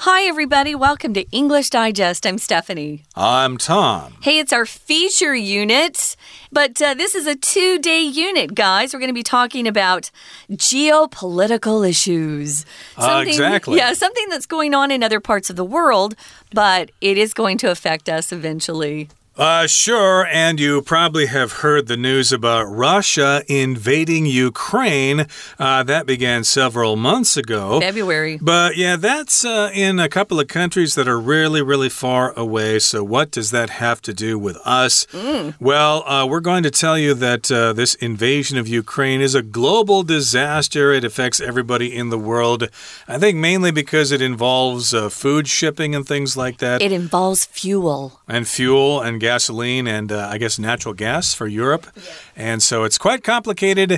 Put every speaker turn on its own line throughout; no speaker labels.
Hi, everybody. Welcome to English Digest. I'm Stephanie.
I'm Tom.
Hey, it's our feature unit, but uh, this is a two day unit, guys. We're going to be talking about geopolitical issues.
Uh, exactly.
Yeah, something that's going on in other parts of the world, but it is going to affect us eventually.
Uh, sure, and you probably have heard the news about Russia invading Ukraine. Uh, that began several months ago.
February.
But yeah, that's uh, in a couple of countries that are really, really far away. So, what does that have to do with us?
Mm.
Well, uh, we're going to tell you that uh, this invasion of Ukraine is a global disaster. It affects everybody in the world. I think mainly because it involves uh, food shipping and things like that.
It involves fuel.
And fuel and gasoline and uh, I guess natural gas for Europe. Yeah. And so it's quite complicated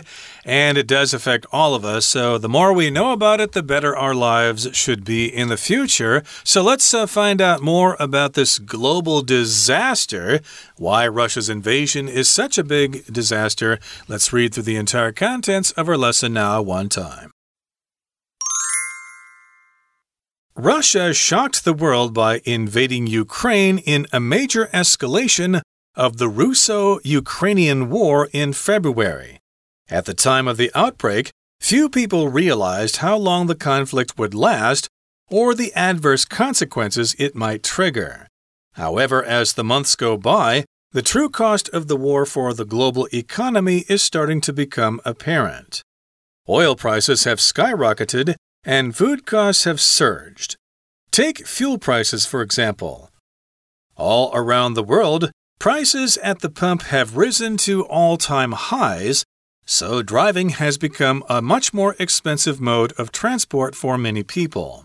and it does affect all of us. So the more we know about it, the better our lives should be in the future. So let's uh, find out more about this global disaster, why Russia's invasion is such a big disaster. Let's read through the entire contents of our lesson now, one time. Russia shocked the world by invading Ukraine in a major escalation of the Russo Ukrainian War in February. At the time of the outbreak, few people realized how long the conflict would last or the adverse consequences it might trigger. However, as the months go by, the true cost of the war for the global economy is starting to become apparent. Oil prices have skyrocketed and food costs have surged. Take fuel prices, for example. All around the world, prices at the pump have risen to all time highs, so driving has become a much more expensive mode of transport for many people.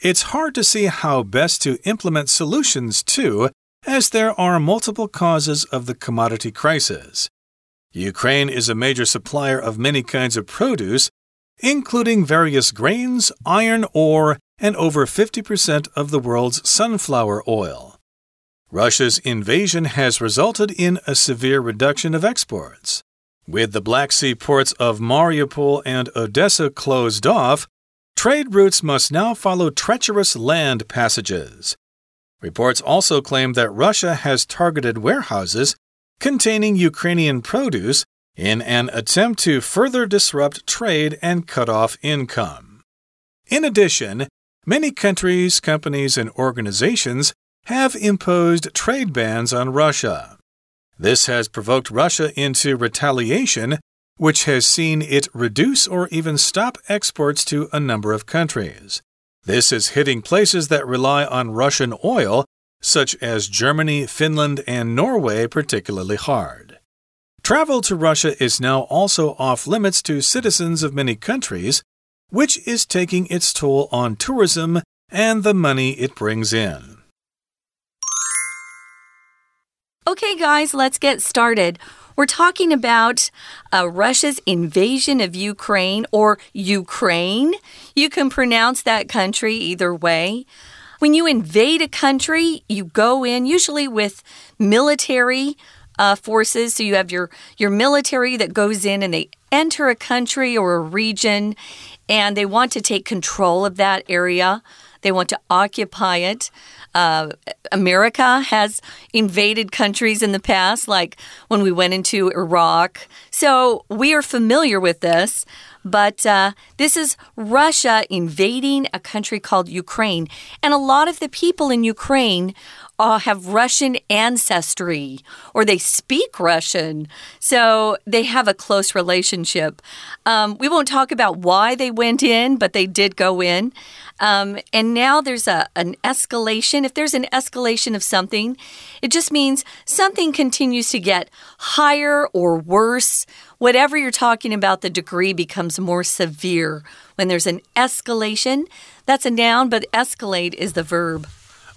It's hard to see how best to implement solutions, too, as there are multiple causes of the commodity crisis. Ukraine is a major supplier of many kinds of produce, including various grains, iron ore, and over 50% of the world's sunflower oil. Russia's invasion has resulted in a severe reduction of exports. With the Black Sea ports of Mariupol and Odessa closed off, trade routes must now follow treacherous land passages. Reports also claim that Russia has targeted warehouses containing Ukrainian produce in an attempt to further disrupt trade and cut off income. In addition, many countries, companies, and organizations have imposed trade bans on Russia. This has provoked Russia into retaliation, which has seen it reduce or even stop exports to a number of countries. This is hitting places that rely on Russian oil, such as Germany, Finland, and Norway, particularly hard. Travel to Russia is now also off limits to citizens of many countries, which is taking its toll on tourism and the money it brings in.
Okay, guys, let's get started. We're talking about uh, Russia's invasion of Ukraine or Ukraine. You can pronounce that country either way. When you invade a country, you go in usually with military uh, forces. So you have your, your military that goes in and they enter a country or a region and they want to take control of that area. They want to occupy it. Uh, America has invaded countries in the past, like when we went into Iraq. So we are familiar with this. But uh, this is Russia invading a country called Ukraine. And a lot of the people in Ukraine uh, have Russian ancestry or they speak Russian. So they have a close relationship. Um, we won't talk about why they went in, but they did go in. Um, and now there's a, an escalation. If there's an escalation of something, it just means something continues to get higher or worse. Whatever you're talking about, the degree becomes more severe. When there's an escalation, that's a noun, but escalate is the verb.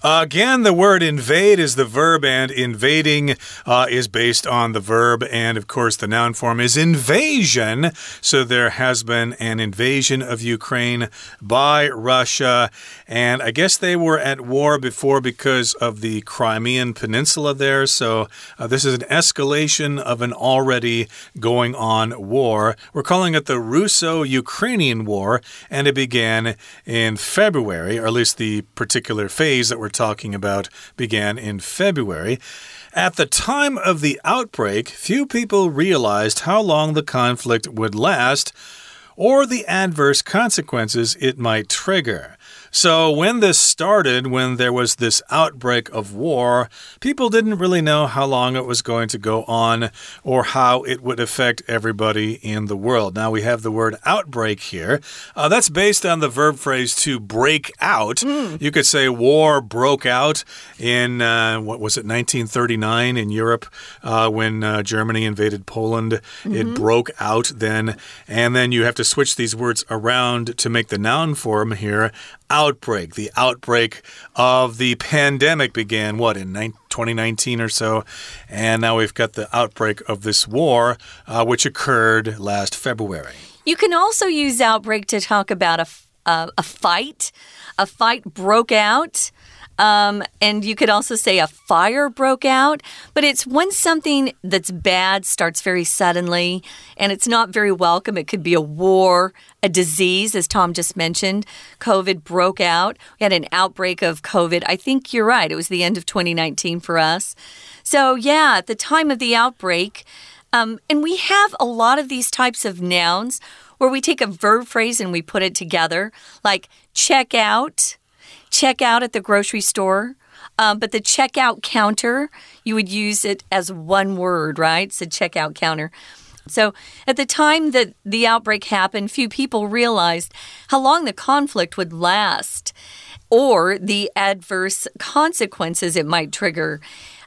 Again, the word invade is the verb, and invading uh, is based on the verb, and of course, the noun form is invasion. So there has been an invasion of Ukraine by Russia, and I guess they were at war before because of the Crimean Peninsula there. So uh, this is an escalation of an already going on war. We're calling it the Russo Ukrainian War, and it began in February, or at least the particular phase that we're talking about began in February. At the time of the outbreak, few people realized how long the conflict would last or the adverse consequences it might trigger. So, when this started, when there was this outbreak of war, people didn't really know how long it was going to go on or how it would affect everybody in the world. Now, we have the word outbreak here. Uh, that's based on the verb phrase to break out. Mm. You could say war broke out in, uh, what was it, 1939 in Europe uh, when uh, Germany invaded Poland. Mm -hmm. It mm-hmm. broke out then. And then you have to switch these words around to make the noun form here outbreak. The outbreak of the pandemic began, what, in 2019 or so? And now we've got the outbreak of this war, uh, which occurred last February.
You can also use outbreak to talk about a, uh, a fight. A fight broke out. Um, and you could also say a fire broke out, but it's when something that's bad starts very suddenly and it's not very welcome. It could be a war, a disease, as Tom just mentioned. COVID broke out. We had an outbreak of COVID. I think you're right. It was the end of 2019 for us. So, yeah, at the time of the outbreak, um, and we have a lot of these types of nouns where we take a verb phrase and we put it together, like check out check out at the grocery store. Um, but the checkout counter, you would use it as one word, right? So checkout counter. So, at the time that the outbreak happened, few people realized how long the conflict would last or the adverse consequences it might trigger.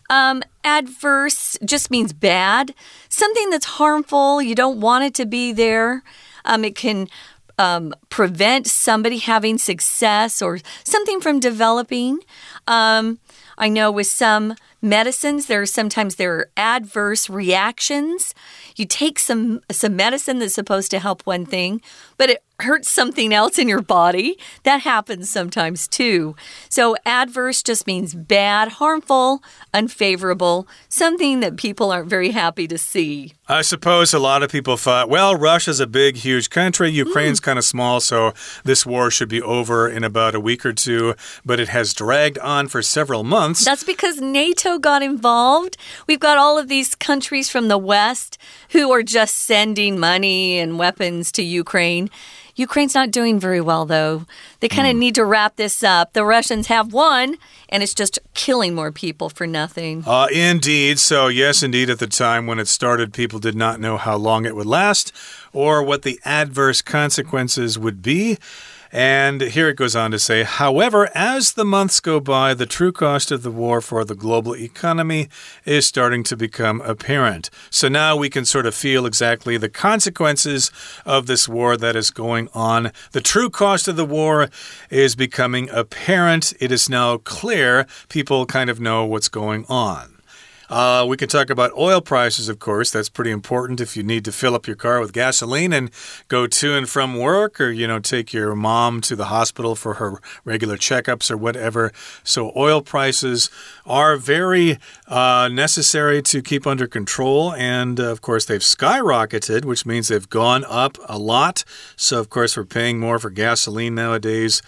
Um, adverse just means bad, something that's harmful. You don't want it to be there. Um, it can um, prevent somebody having success or something from developing. Um, I know with some medicines, there are sometimes there are adverse reactions. You take some some medicine that's supposed to help one thing, but it hurts something else in your body. That happens sometimes too. So adverse just means bad, harmful, unfavorable, something that people aren't very happy to see.
I suppose a lot of people thought, well, Russia's a big, huge country. Ukraine's mm. kind of small, so this war should be over in about a week or two. But it has dragged on for several months.
That's because NATO got involved. We've got all of these countries from the West who are just sending money and weapons to Ukraine. Ukraine's not doing very well, though. They kind of mm. need to wrap this up. The Russians have won, and it's just killing more people for nothing.
Uh, indeed. So, yes, indeed, at the time when it started, people did not know how long it would last or what the adverse consequences would be. And here it goes on to say, however, as the months go by, the true cost of the war for the global economy is starting to become apparent. So now we can sort of feel exactly the consequences of this war that is going on. The true cost of the war is becoming apparent. It is now clear. People kind of know what's going on. Uh, we can talk about oil prices, of course. That's pretty important if you need to fill up your car with gasoline and go to and from work or, you know, take your mom to the hospital for her regular checkups or whatever. So, oil prices are very uh, necessary to keep under control. And, uh, of course, they've skyrocketed, which means they've gone up a lot. So, of course, we're paying more for gasoline nowadays.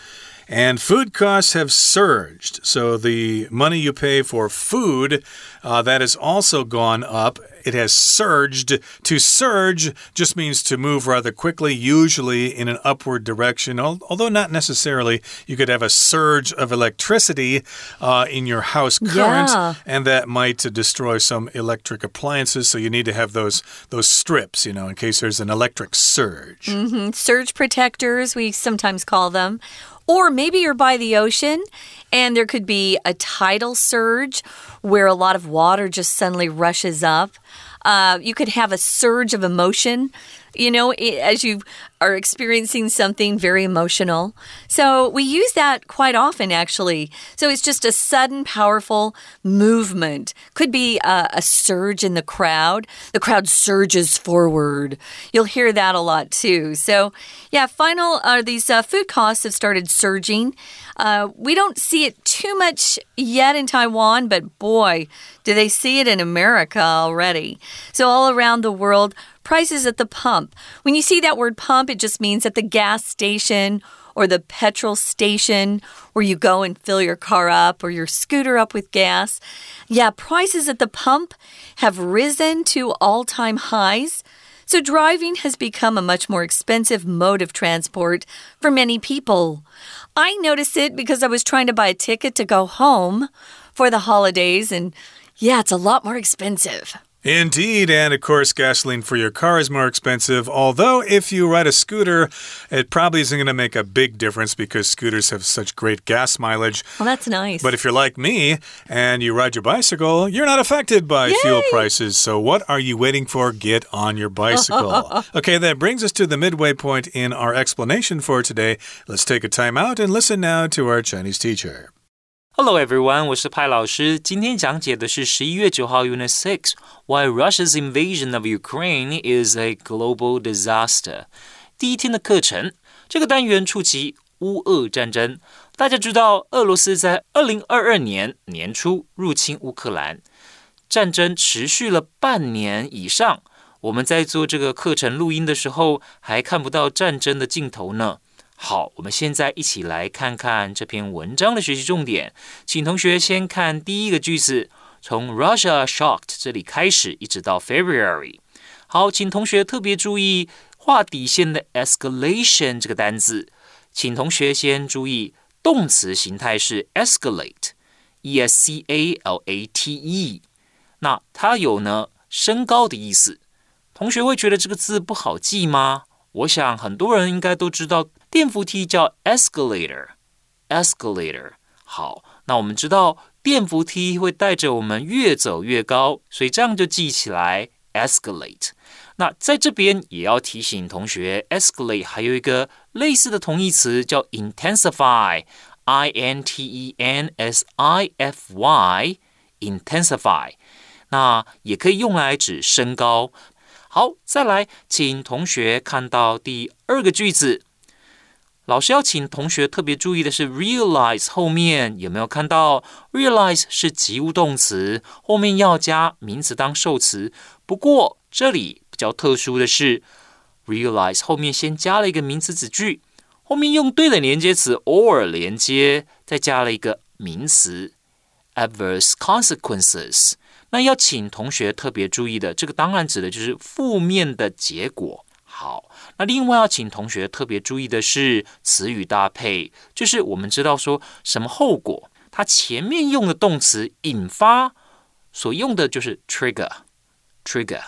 And food costs have surged. So the money you pay for food, uh, that has also gone up. It has surged. To surge just means to move rather quickly, usually in an upward direction, although not necessarily. You could have a surge of electricity uh, in your house current, yeah. and that might destroy some electric appliances. So you need to have those those strips, you know, in case there's an electric surge.
Mm -hmm. Surge protectors, we sometimes call them. Or maybe you're by the ocean and there could be a tidal surge where a lot of water just suddenly rushes up. Uh, you could have a surge of emotion. You know, as you are experiencing something very emotional. So we use that quite often, actually. So it's just a sudden, powerful movement. Could be a, a surge in the crowd. The crowd surges forward. You'll hear that a lot too. So, yeah, final, uh, these uh, food costs have started surging. Uh, we don't see it too much yet in Taiwan, but boy, do they see it in America already. So, all around the world, prices at the pump. When you see that word pump, it just means at the gas station or the petrol station where you go and fill your car up or your scooter up with gas. Yeah, prices at the pump have risen to all time highs. So, driving has become a much more expensive mode of transport for many people. I noticed it because I was trying to buy a ticket to go home for the holidays, and yeah, it's a lot more expensive.
Indeed, and of course, gasoline for your car is more expensive. Although, if you ride a scooter, it probably isn't going to make a big difference because scooters have such great gas mileage.
Well, that's nice.
But if you're like me and you ride your bicycle, you're not affected by
Yay!
fuel prices. So, what are you waiting for? Get on your bicycle. okay, that brings us to the midway point in our explanation for today. Let's take a time out and listen now to our Chinese teacher.
Hello everyone，我是派老师。今天讲解的是十一月九号 Unit Six Why Russia's invasion of Ukraine is a global disaster。第一天的课程，这个单元触及乌俄战争。大家知道，俄罗斯在二零二二年年初入侵乌克兰，战争持续了半年以上。我们在做这个课程录音的时候，还看不到战争的尽头呢。好，我们现在一起来看看这篇文章的学习重点。请同学先看第一个句子，从 Russia shocked 这里开始，一直到 February。好，请同学特别注意画底线的 escalation 这个单字。请同学先注意动词形态是 escalate，e s c a l a t e。那它有呢升高的意思。同学会觉得这个字不好记吗？我想很多人应该都知道。电扶梯叫 escalator，escalator。好，那我们知道电扶梯会带着我们越走越高，所以这样就记起来 escalate。那在这边也要提醒同学，escalate 还有一个类似的同义词叫 intensify，i n t e n s i f y，intensify。那也可以用来指升高。好，再来，请同学看到第二个句子。老师要请同学特别注意的是，realize 后面有没有看到？realize 是及物动词，后面要加名词当受词。不过这里比较特殊的是，realize 后面先加了一个名词子句，后面用对了连接词 or 连接，再加了一个名词 adverse consequences。那要请同学特别注意的，这个当然指的就是负面的结果。好，那另外要请同学特别注意的是词语搭配，就是我们知道说什么后果，它前面用的动词引发所用的就是 trigger，trigger。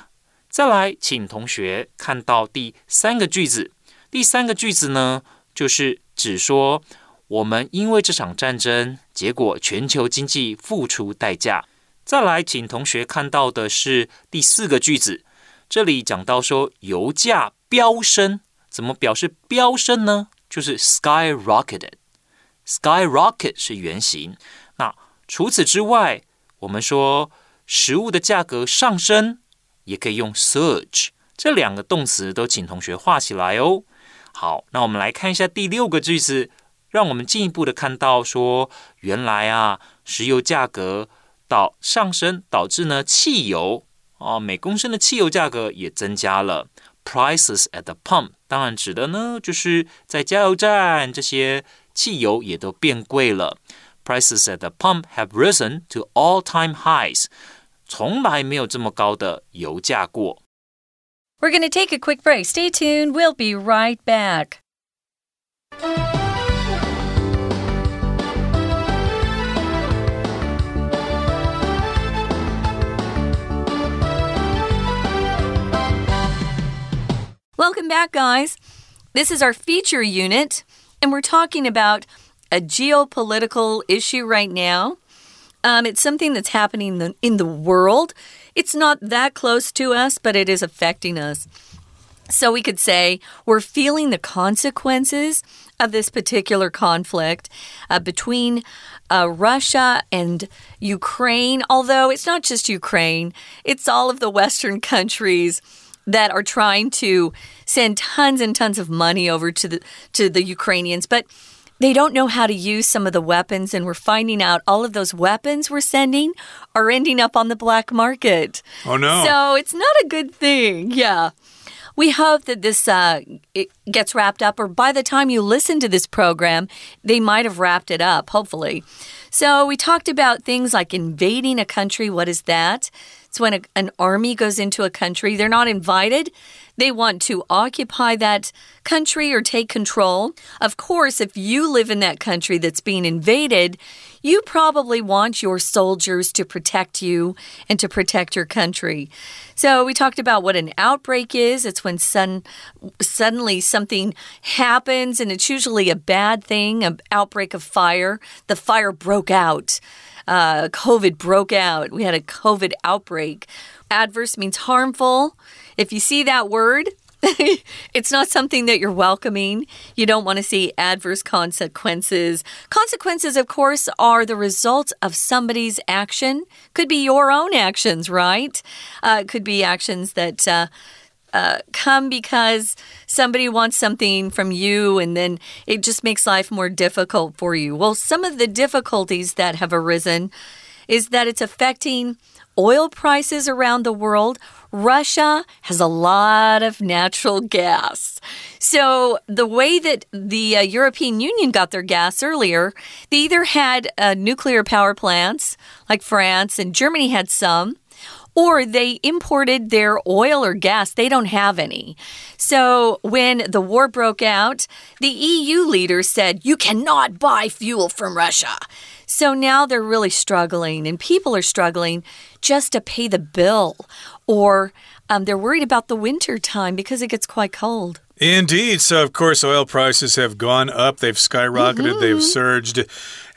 再来，请同学看到第三个句子，第三个句子呢，就是指说我们因为这场战争，结果全球经济付出代价。再来，请同学看到的是第四个句子，这里讲到说油价。飙升怎么表示飙升呢？就是 skyrocketed。skyrocket 是原形。那除此之外，我们说食物的价格上升，也可以用 surge。这两个动词都请同学画起来哦。好，那我们来看一下第六个句子，让我们进一步的看到说，原来啊，石油价格导上升，导致呢汽油啊每公升的汽油价格也增加了。Prices at the pump，当然指的呢，就是在加油站，这些汽油也都变贵了。Prices at the pump have risen to all-time highs，从来没有这么高的油价过。
We're going to take a quick break. Stay tuned. We'll be right back. Welcome back, guys. This is our feature unit, and we're talking about a geopolitical issue right now. Um, it's something that's happening in the, in the world. It's not that close to us, but it is affecting us. So we could say we're feeling the consequences of this particular conflict uh, between uh, Russia and Ukraine, although it's not just Ukraine, it's all of the Western countries that are trying to send tons and tons of money over to the to the Ukrainians, but they don't know how to use some of the weapons, and we're finding out all of those weapons we're sending are ending up on the black market.
Oh no!
So it's not a good thing. Yeah. We hope that this uh, gets wrapped up, or by the time you listen to this program, they might have wrapped it up, hopefully. So, we talked about things like invading a country. What is that? It's when a, an army goes into a country, they're not invited. They want to occupy that country or take control. Of course, if you live in that country that's being invaded, you probably want your soldiers to protect you and to protect your country. So, we talked about what an outbreak is. It's when sudden, suddenly something happens, and it's usually a bad thing, an outbreak of fire. The fire broke out uh, COVID broke out. We had a COVID outbreak. Adverse means harmful. If you see that word, it's not something that you're welcoming. You don't want to see adverse consequences. Consequences, of course, are the result of somebody's action. Could be your own actions, right? Uh, could be actions that. Uh, uh, come because somebody wants something from you and then it just makes life more difficult for you. Well, some of the difficulties that have arisen is that it's affecting oil prices around the world. Russia has a lot of natural gas. So, the way that the uh, European Union got their gas earlier, they either had uh, nuclear power plants, like France, and Germany had some, or they imported their oil or gas. They don't have any. So when the war broke out, the EU leaders said, You cannot buy fuel from Russia. So now they're really struggling, and people are struggling just to pay the bill, or um, they're worried about the winter time because it gets quite cold.
Indeed. So, of course, oil prices have gone up. They've skyrocketed. Mm -hmm. They've mm-hmm. surged.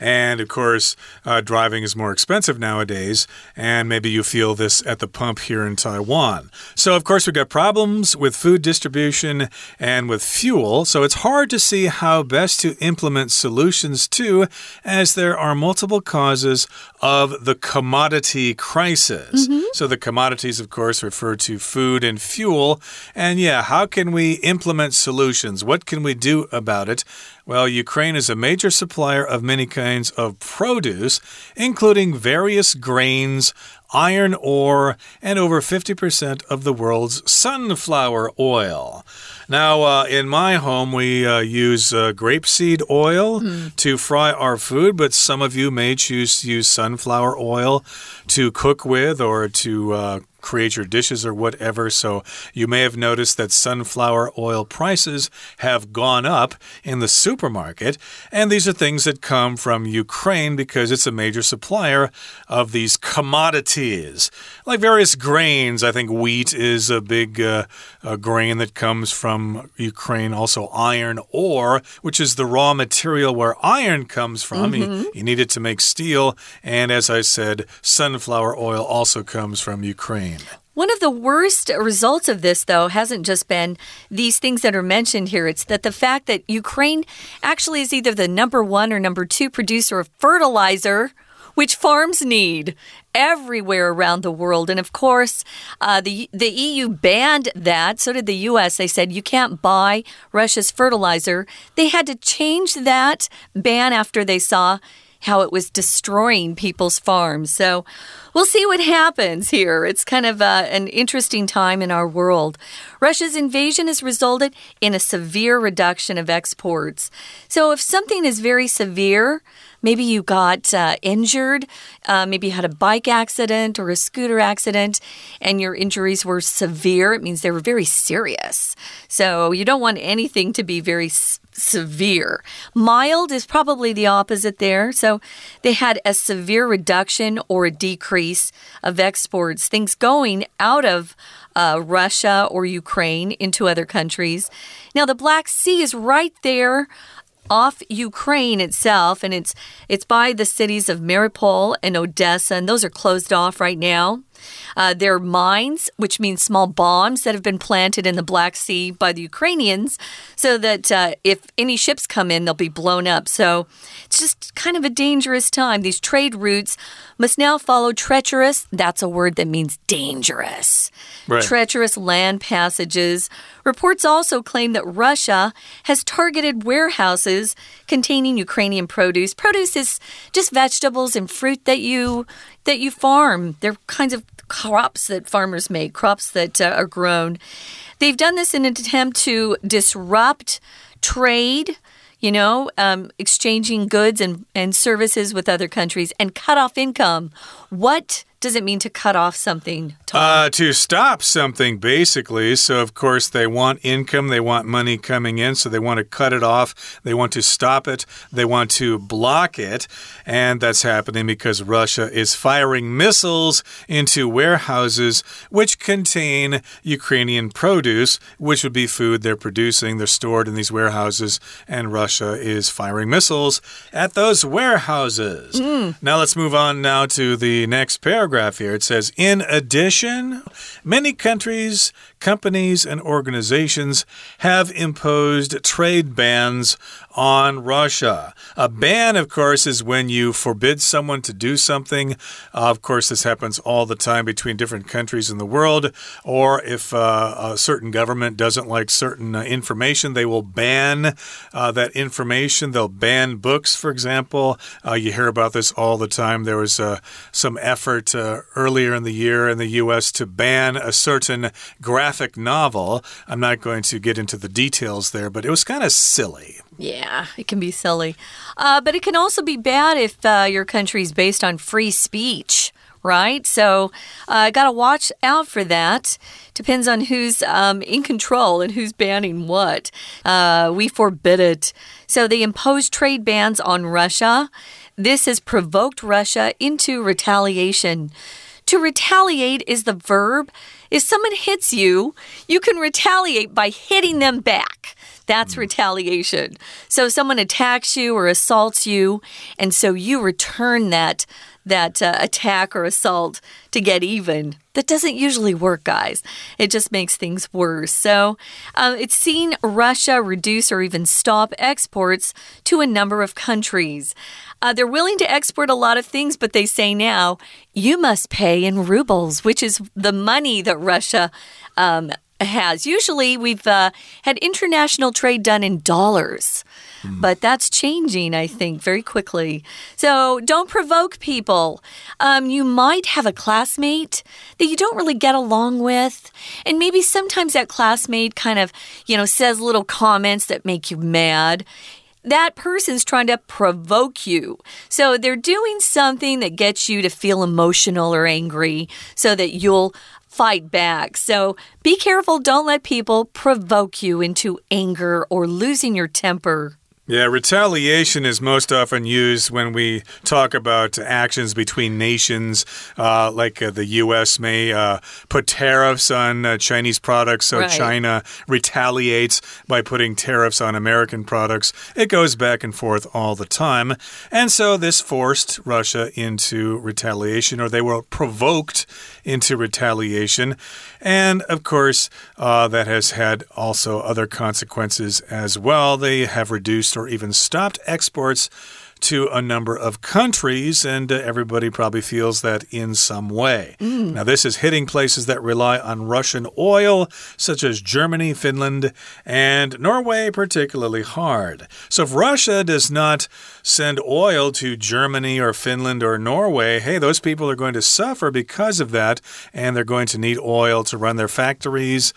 And of course, uh, driving is more expensive nowadays. And maybe you feel this at the pump here in Taiwan. So, of course, we've got problems with food distribution and with fuel. So, it's hard to see how best too implement solutions to, as there are multiple causes of the commodity crisis.
Mm -hmm.
So, the commodities, of course, refer to food and fuel. And yeah, how can we implement solutions? What can we do about it? Well, Ukraine is a major supplier of many kinds of produce, including various grains, iron ore, and over 50% of the world's sunflower oil. Now, uh, in my home, we uh, use uh, grapeseed oil mm. to fry our food, but some of you may choose to use sunflower oil to cook with or to uh, create your dishes or whatever. So you may have noticed that sunflower oil prices have gone up in the supermarket. And these are things that come from Ukraine because it's a major supplier of these commodities, like various grains. I think wheat is a big uh, a grain that comes from Ukraine. Also, iron ore, which is the raw material where iron comes from.
Mm -hmm.
you,
mm-hmm.
you need it to make steel. And as I said, sunflower oil also comes from Ukraine.
One of the worst results of this, though, hasn't just been these things that are mentioned here. It's that the fact that Ukraine actually is either the number one or number two producer of fertilizer which farms need everywhere around the world. And of course, uh, the the EU banned that. So did the U.S. They said you can't buy Russia's fertilizer. They had to change that ban after they saw how it was destroying people's farms. So we'll see what happens here. It's kind of uh, an interesting time in our world. Russia's invasion has resulted in a severe reduction of exports. So if something is very severe, Maybe you got uh, injured. Uh, maybe you had a bike accident or a scooter accident, and your injuries were severe. It means they were very serious. So you don't want anything to be very severe. Mild is probably the opposite there. So they had a severe reduction or a decrease of exports, things going out of uh, Russia or Ukraine into other countries. Now, the Black Sea is right there off Ukraine itself, and it's it's by the cities of Mariupol and Odessa, and those are closed off right now. Uh, there are mines, which means small bombs that have been planted in the Black Sea by the Ukrainians, so that uh, if any ships come in, they'll be blown up. So it's just kind of a dangerous time. These trade routes must now follow treacherous, that's a word that means dangerous. Right. Treacherous land passages. Reports also claim that Russia has targeted warehouses containing Ukrainian produce. Produce is just vegetables and fruit that you that you farm. They're kinds of crops that farmers make, crops that uh, are grown. They've done this in an attempt to disrupt trade you know, um, exchanging goods and, and services with other countries and cut off income. What does it mean to cut off something?
Uh, to stop something, basically. So, of course, they want income, they want money coming in, so they want to cut it off, they want to stop it, they want to block it. And that's happening because Russia is firing missiles into warehouses which contain Ukrainian produce, which would be food they're producing. They're stored in these warehouses, and Russia is firing missiles at those warehouses. Mm. Now, let's move on now to the next paragraph paragraph here. It says, In addition, many countries, companies, and organizations have imposed trade bans on Russia. A ban, of course, is when you forbid someone to do something. Uh, of course, this happens all the time between different countries in the world. Or if uh, a certain government doesn't like certain uh, information, they will ban uh, that information. They'll ban books, for example. Uh, you hear about this all the time. There was uh, some effort earlier in the year in the U.S. to ban a certain graphic novel. I'm not going to get into the details there, but it was kind of silly.
Yeah, it can be silly. Uh, but it can also be bad if uh, your country is based on free speech, right? So I uh, got to watch out for that. Depends on who's um, in control and who's banning what. Uh, we forbid it. So they impose trade bans on Russia. This has provoked Russia into retaliation. To retaliate is the verb. If someone hits you, you can retaliate by hitting them back. That's hmm. retaliation. So someone attacks you or assaults you, and so you return that that uh, attack or assault to get even. That doesn't usually work, guys. It just makes things worse. So, uh, it's seen Russia reduce or even stop exports to a number of countries. Uh, they're willing to export a lot of things, but they say now you must pay in rubles, which is the money that Russia um, has. Usually, we've uh, had international trade done in dollars. Mm. But that's changing, I think, very quickly. So don't provoke people. Um, you might have a classmate that you don't really get along with. And maybe sometimes that classmate kind of, you know, says little comments that make you mad that person's trying to provoke you. So they're doing something that gets you to feel emotional or angry so that you'll fight back. So be careful. Don't let people provoke you into anger or losing your temper.
Yeah, retaliation is most often used when we talk about actions between nations, uh, like uh, the U.S. may uh, put tariffs on uh, Chinese products, so right. China retaliates by putting tariffs on American products. It goes back and forth all the time. And so this forced Russia into retaliation, or they were provoked into retaliation. And of course, uh, that has had also other consequences as well. They have reduced or even stopped exports to a number of countries, and uh, everybody probably feels that in some way. Mm. Now, this is hitting places that rely on Russian oil, such as Germany, Finland, and Norway, particularly hard. So, if Russia does not send oil to Germany or Finland or Norway, hey, those people are going to suffer because of that, and they're going to need oil to run their factories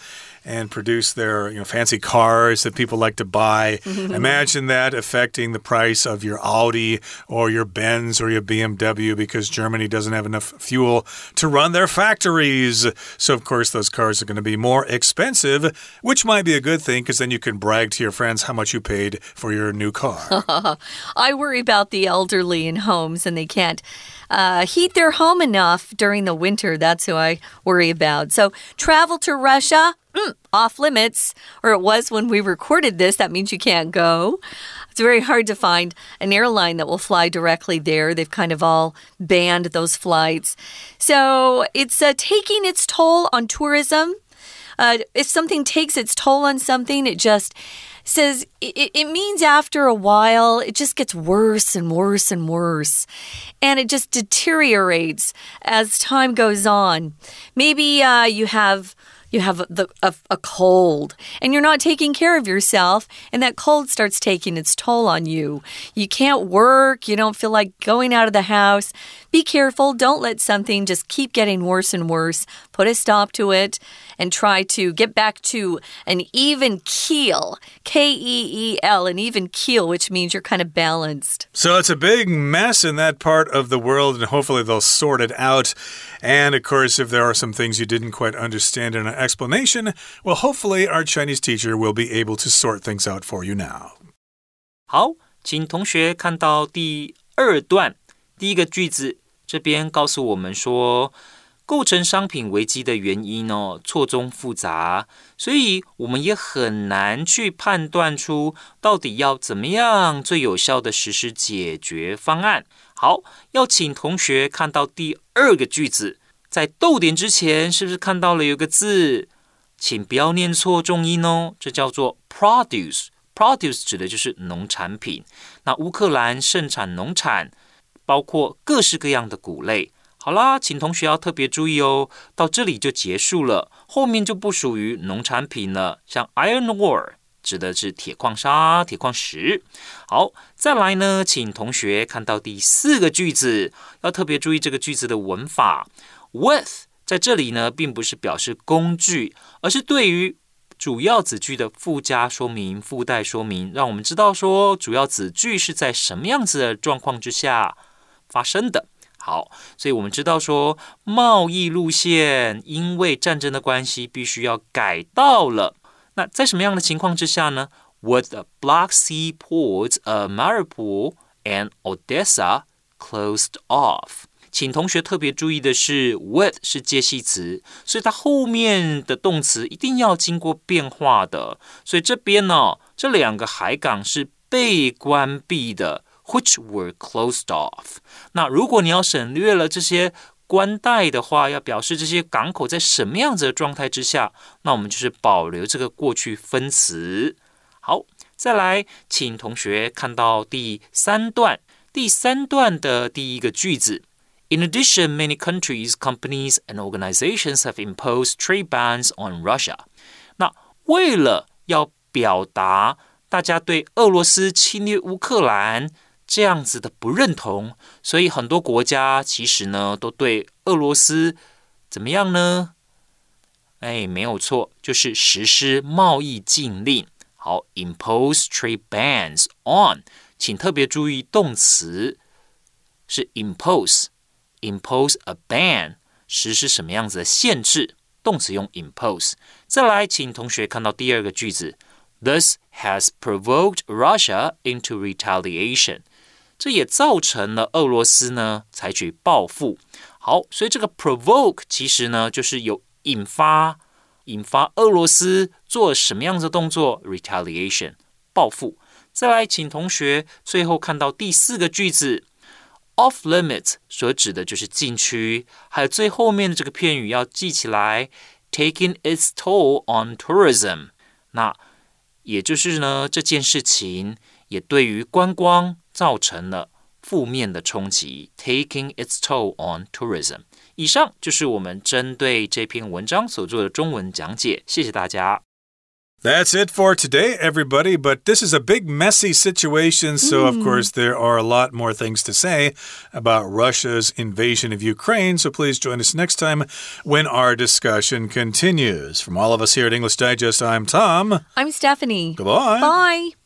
and produce their you know, fancy cars that people like to buy. Mm-hmm. Imagine that affecting the price of your Audi or your Benz or your BMW because Germany doesn't have enough fuel to run their factories. So, of course, those cars are going to be more expensive, which might be a good thing because then you can brag to your friends how much you paid for your new car.
I worry about the elderly in homes and they can't uh, heat their home enough during the winter. That's who I worry about. So, travel to Russia, mm, off limits, or it was when we recorded this. That means you can't go. It's very hard to find an airline that will fly directly there. They've kind of all banned those flights. So it's uh, taking its toll on tourism. Uh, if something takes its toll on something, it just says it, it, means after a while it just gets worse and worse and worse. And it just deteriorates as time goes on. Maybe uh, you have you have the, a, a, cold and you're not taking care of yourself, and that cold starts taking its toll on you. You can't work, you don't feel like going out of the house. Be careful, don't let something just keep getting worse and worse. Put a stop to it and try to get back to an even keel. K E E L, an even keel, which means you're kind of balanced.
So it's a big mess in that part of the world, and hopefully they'll sort it out. And of course, if there are some things you didn't quite understand in an explanation, well, hopefully our Chinese teacher will be able to sort things out for you now.
好，请同学看到第二段 第一个句子，这边告诉我们说。构成商品危机的原因哦，错综复杂，所以我们也很难去判断出到底要怎么样最有效的实施解决方案。好，要请同学看到第二个句子，在逗点之前是不是看到了有个字？请不要念错重音哦，这叫做 produce。produce 指的就是农产品。那乌克兰盛产农产，包括各式各样的谷类。好啦，请同学要特别注意哦。到这里就结束了，后面就不属于农产品了。像 iron ore 指的是铁矿砂、铁矿石。好，再来呢，请同学看到第四个句子，要特别注意这个句子的文法。with 在这里呢，并不是表示工具，而是对于主要子句的附加说明、附带说明，让我们知道说主要子句是在什么样子的状况之下发生的。好，所以我们知道说贸易路线因为战争的关系必须要改道了。那在什么样的情况之下呢？With the Black Sea ports of Mariupol and Odessa closed off，请同学特别注意的是，with 是介系词，所以它后面的动词一定要经过变化的。所以这边呢，这两个海港是被关闭的。which were closed off。那如果你要省略了这些关带的话，要表示这些港口在什么样子的状态之下，那我们就是保留这个过去分词。好，再来，请同学看到第三段，第三段的第一个句子。In addition, many countries, companies, and organizations have imposed trade bans on Russia. 那为了要表达大家对俄罗斯侵略乌克兰 这样子的不认同，所以很多国家其实呢都对俄罗斯怎么样呢？哎，没有错，就是实施贸易禁令。好，impose trade bans on，请特别注意动词是 impose，impose a ban，实施什么样子的限制？动词用 impose。再来，请同学看到第二个句子，This has provoked Russia into retaliation。这也造成了俄罗斯呢采取报复。好，所以这个 provoke 其实呢就是有引发，引发俄罗斯做什么样的动作？retaliation 报复。再来，请同学最后看到第四个句子，off limits 所指的就是禁区，还有最后面的这个片语要记起来，taking its toll on tourism。那也就是呢这件事情也对于观光。造成了负面的冲击，taking its toll on tourism。以上就是我们针对这篇文章所做的中文讲解，谢谢大家。
That's it for today, everybody. But this is a big, messy situation, so of hmm. course, there are a lot more things to say about Russia's invasion of Ukraine. So please join us next time when our discussion continues. From all of us here at English Digest, I'm Tom.
I'm Stephanie.
Goodbye.
Bye.